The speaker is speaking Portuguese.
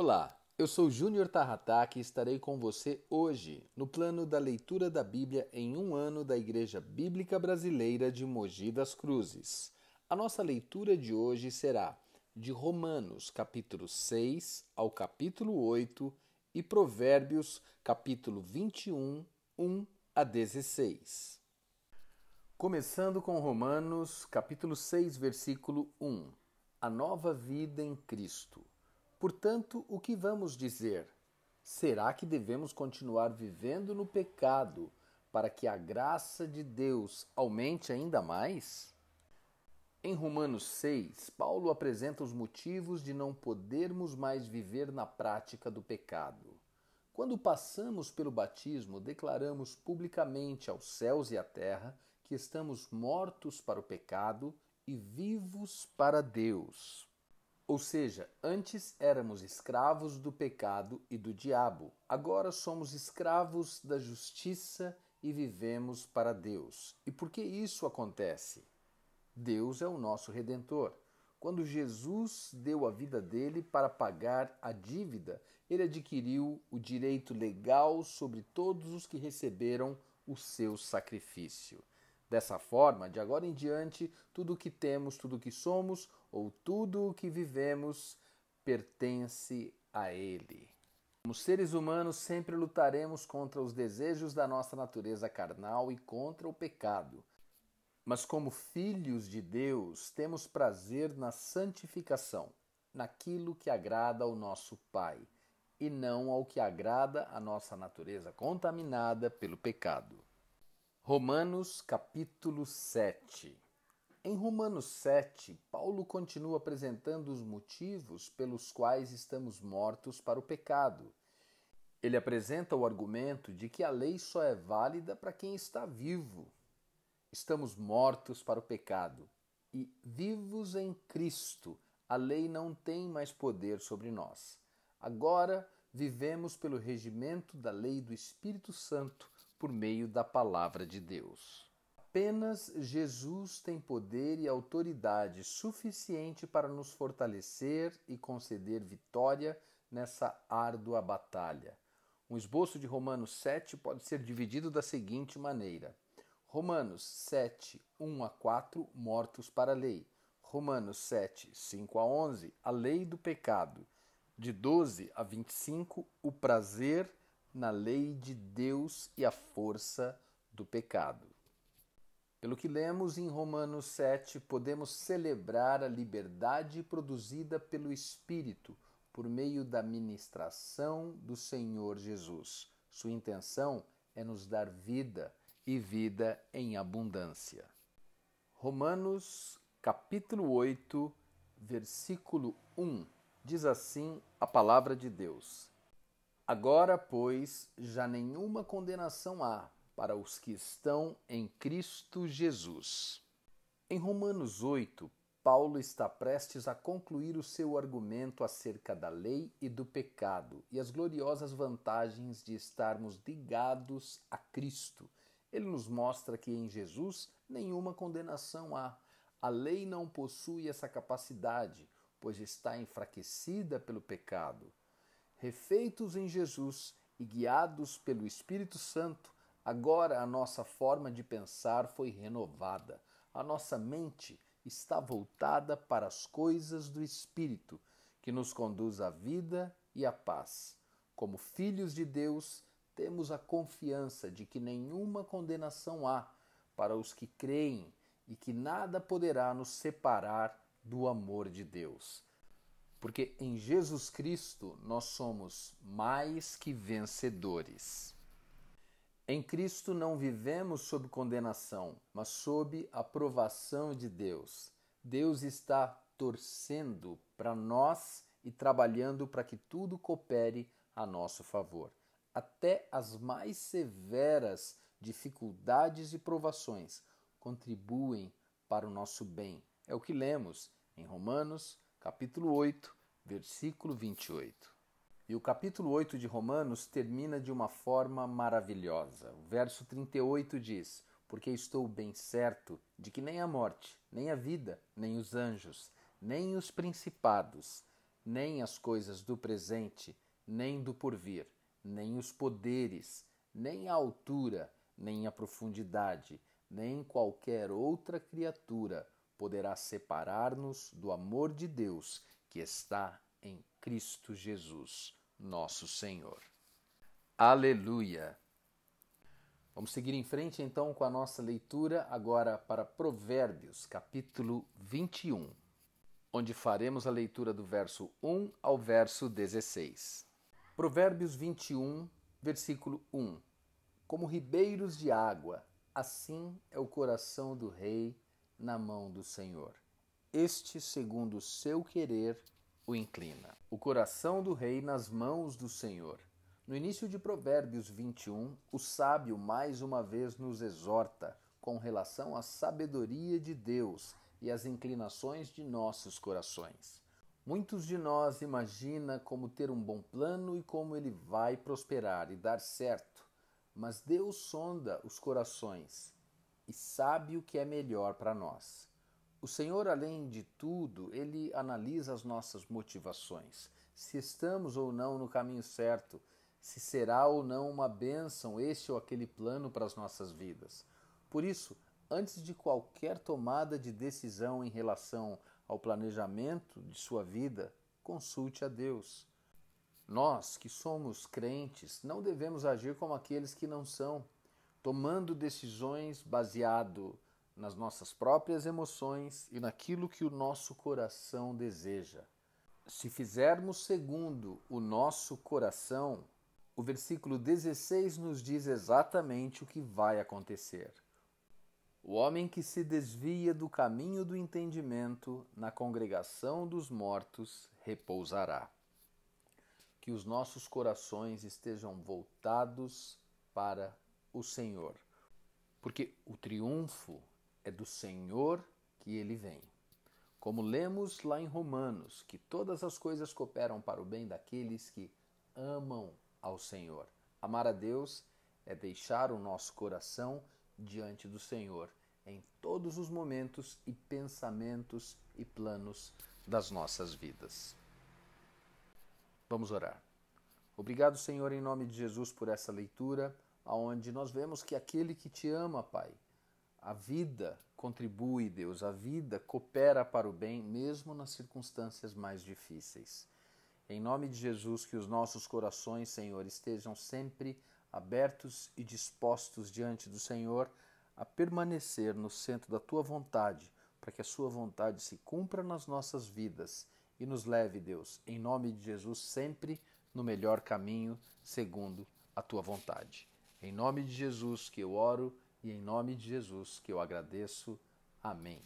Olá, eu sou Júnior Tarrataque e estarei com você hoje no plano da leitura da Bíblia em um ano da Igreja Bíblica Brasileira de Mogi das Cruzes. A nossa leitura de hoje será de Romanos, capítulo 6 ao capítulo 8 e Provérbios, capítulo 21, 1 a 16. Começando com Romanos, capítulo 6, versículo 1. A nova vida em Cristo. Portanto, o que vamos dizer? Será que devemos continuar vivendo no pecado para que a graça de Deus aumente ainda mais? Em Romanos 6, Paulo apresenta os motivos de não podermos mais viver na prática do pecado. Quando passamos pelo batismo, declaramos publicamente aos céus e à terra que estamos mortos para o pecado e vivos para Deus. Ou seja, antes éramos escravos do pecado e do diabo, agora somos escravos da justiça e vivemos para Deus. E por que isso acontece? Deus é o nosso redentor. Quando Jesus deu a vida dele para pagar a dívida, ele adquiriu o direito legal sobre todos os que receberam o seu sacrifício. Dessa forma, de agora em diante, tudo o que temos, tudo o que somos ou tudo o que vivemos pertence a Ele. Como seres humanos, sempre lutaremos contra os desejos da nossa natureza carnal e contra o pecado. Mas, como filhos de Deus, temos prazer na santificação, naquilo que agrada ao nosso Pai, e não ao que agrada a nossa natureza contaminada pelo pecado. Romanos capítulo 7 Em Romanos 7, Paulo continua apresentando os motivos pelos quais estamos mortos para o pecado. Ele apresenta o argumento de que a lei só é válida para quem está vivo. Estamos mortos para o pecado e vivos em Cristo. A lei não tem mais poder sobre nós. Agora vivemos pelo regimento da lei do Espírito Santo por meio da palavra de Deus. Apenas Jesus tem poder e autoridade suficiente para nos fortalecer e conceder vitória nessa árdua batalha. Um esboço de Romanos 7 pode ser dividido da seguinte maneira: Romanos 7, 1 a 4, mortos para a lei. Romanos 7, 5 a 11, a lei do pecado. De 12 a 25, o prazer na lei de Deus e a força do pecado. Pelo que lemos em Romanos 7, podemos celebrar a liberdade produzida pelo Espírito por meio da ministração do Senhor Jesus. Sua intenção é nos dar vida e vida em abundância. Romanos capítulo 8, versículo 1 diz assim a palavra de Deus: Agora, pois, já nenhuma condenação há para os que estão em Cristo Jesus. Em Romanos 8, Paulo está prestes a concluir o seu argumento acerca da lei e do pecado e as gloriosas vantagens de estarmos ligados a Cristo. Ele nos mostra que em Jesus nenhuma condenação há. A lei não possui essa capacidade, pois está enfraquecida pelo pecado refeitos em Jesus e guiados pelo Espírito Santo, agora a nossa forma de pensar foi renovada. A nossa mente está voltada para as coisas do Espírito, que nos conduz à vida e à paz. Como filhos de Deus, temos a confiança de que nenhuma condenação há para os que creem e que nada poderá nos separar do amor de Deus porque em Jesus Cristo nós somos mais que vencedores. Em Cristo não vivemos sob condenação, mas sob aprovação de Deus. Deus está torcendo para nós e trabalhando para que tudo coopere a nosso favor. Até as mais severas dificuldades e provações contribuem para o nosso bem. É o que lemos em Romanos capítulo 8, versículo 28. E o capítulo 8 de Romanos termina de uma forma maravilhosa. O verso 38 diz: Porque estou bem certo de que nem a morte, nem a vida, nem os anjos, nem os principados, nem as coisas do presente, nem do porvir, nem os poderes, nem a altura, nem a profundidade, nem qualquer outra criatura poderá separar-nos do amor de Deus que está em Cristo Jesus, nosso Senhor. Aleluia! Vamos seguir em frente então com a nossa leitura agora para Provérbios, capítulo 21, onde faremos a leitura do verso 1 ao verso 16. Provérbios 21, versículo 1. Como ribeiros de água, assim é o coração do rei na mão do Senhor. Este, segundo o seu querer, o inclina. O coração do rei nas mãos do Senhor no início de Provérbios 21, o sábio mais uma vez nos exorta com relação à sabedoria de Deus e às inclinações de nossos corações. Muitos de nós imagina como ter um bom plano e como ele vai prosperar e dar certo, mas Deus sonda os corações e sabe o que é melhor para nós. O Senhor, além de tudo, ele analisa as nossas motivações, se estamos ou não no caminho certo, se será ou não uma bênção este ou aquele plano para as nossas vidas. Por isso, antes de qualquer tomada de decisão em relação ao planejamento de sua vida, consulte a Deus. Nós, que somos crentes, não devemos agir como aqueles que não são, tomando decisões baseado nas nossas próprias emoções e naquilo que o nosso coração deseja. Se fizermos segundo o nosso coração, o versículo 16 nos diz exatamente o que vai acontecer. O homem que se desvia do caminho do entendimento na congregação dos mortos repousará. Que os nossos corações estejam voltados para o Senhor, porque o triunfo é do Senhor que ele vem. Como lemos lá em Romanos, que todas as coisas cooperam para o bem daqueles que amam ao Senhor. Amar a Deus é deixar o nosso coração diante do Senhor em todos os momentos e pensamentos e planos das nossas vidas. Vamos orar. Obrigado, Senhor, em nome de Jesus por essa leitura, aonde nós vemos que aquele que te ama, Pai, a vida contribui, Deus, a vida coopera para o bem, mesmo nas circunstâncias mais difíceis. Em nome de Jesus, que os nossos corações, Senhor, estejam sempre abertos e dispostos diante do Senhor a permanecer no centro da tua vontade, para que a sua vontade se cumpra nas nossas vidas e nos leve, Deus, em nome de Jesus, sempre no melhor caminho, segundo a tua vontade. Em nome de Jesus que eu oro e em nome de Jesus que eu agradeço. Amém.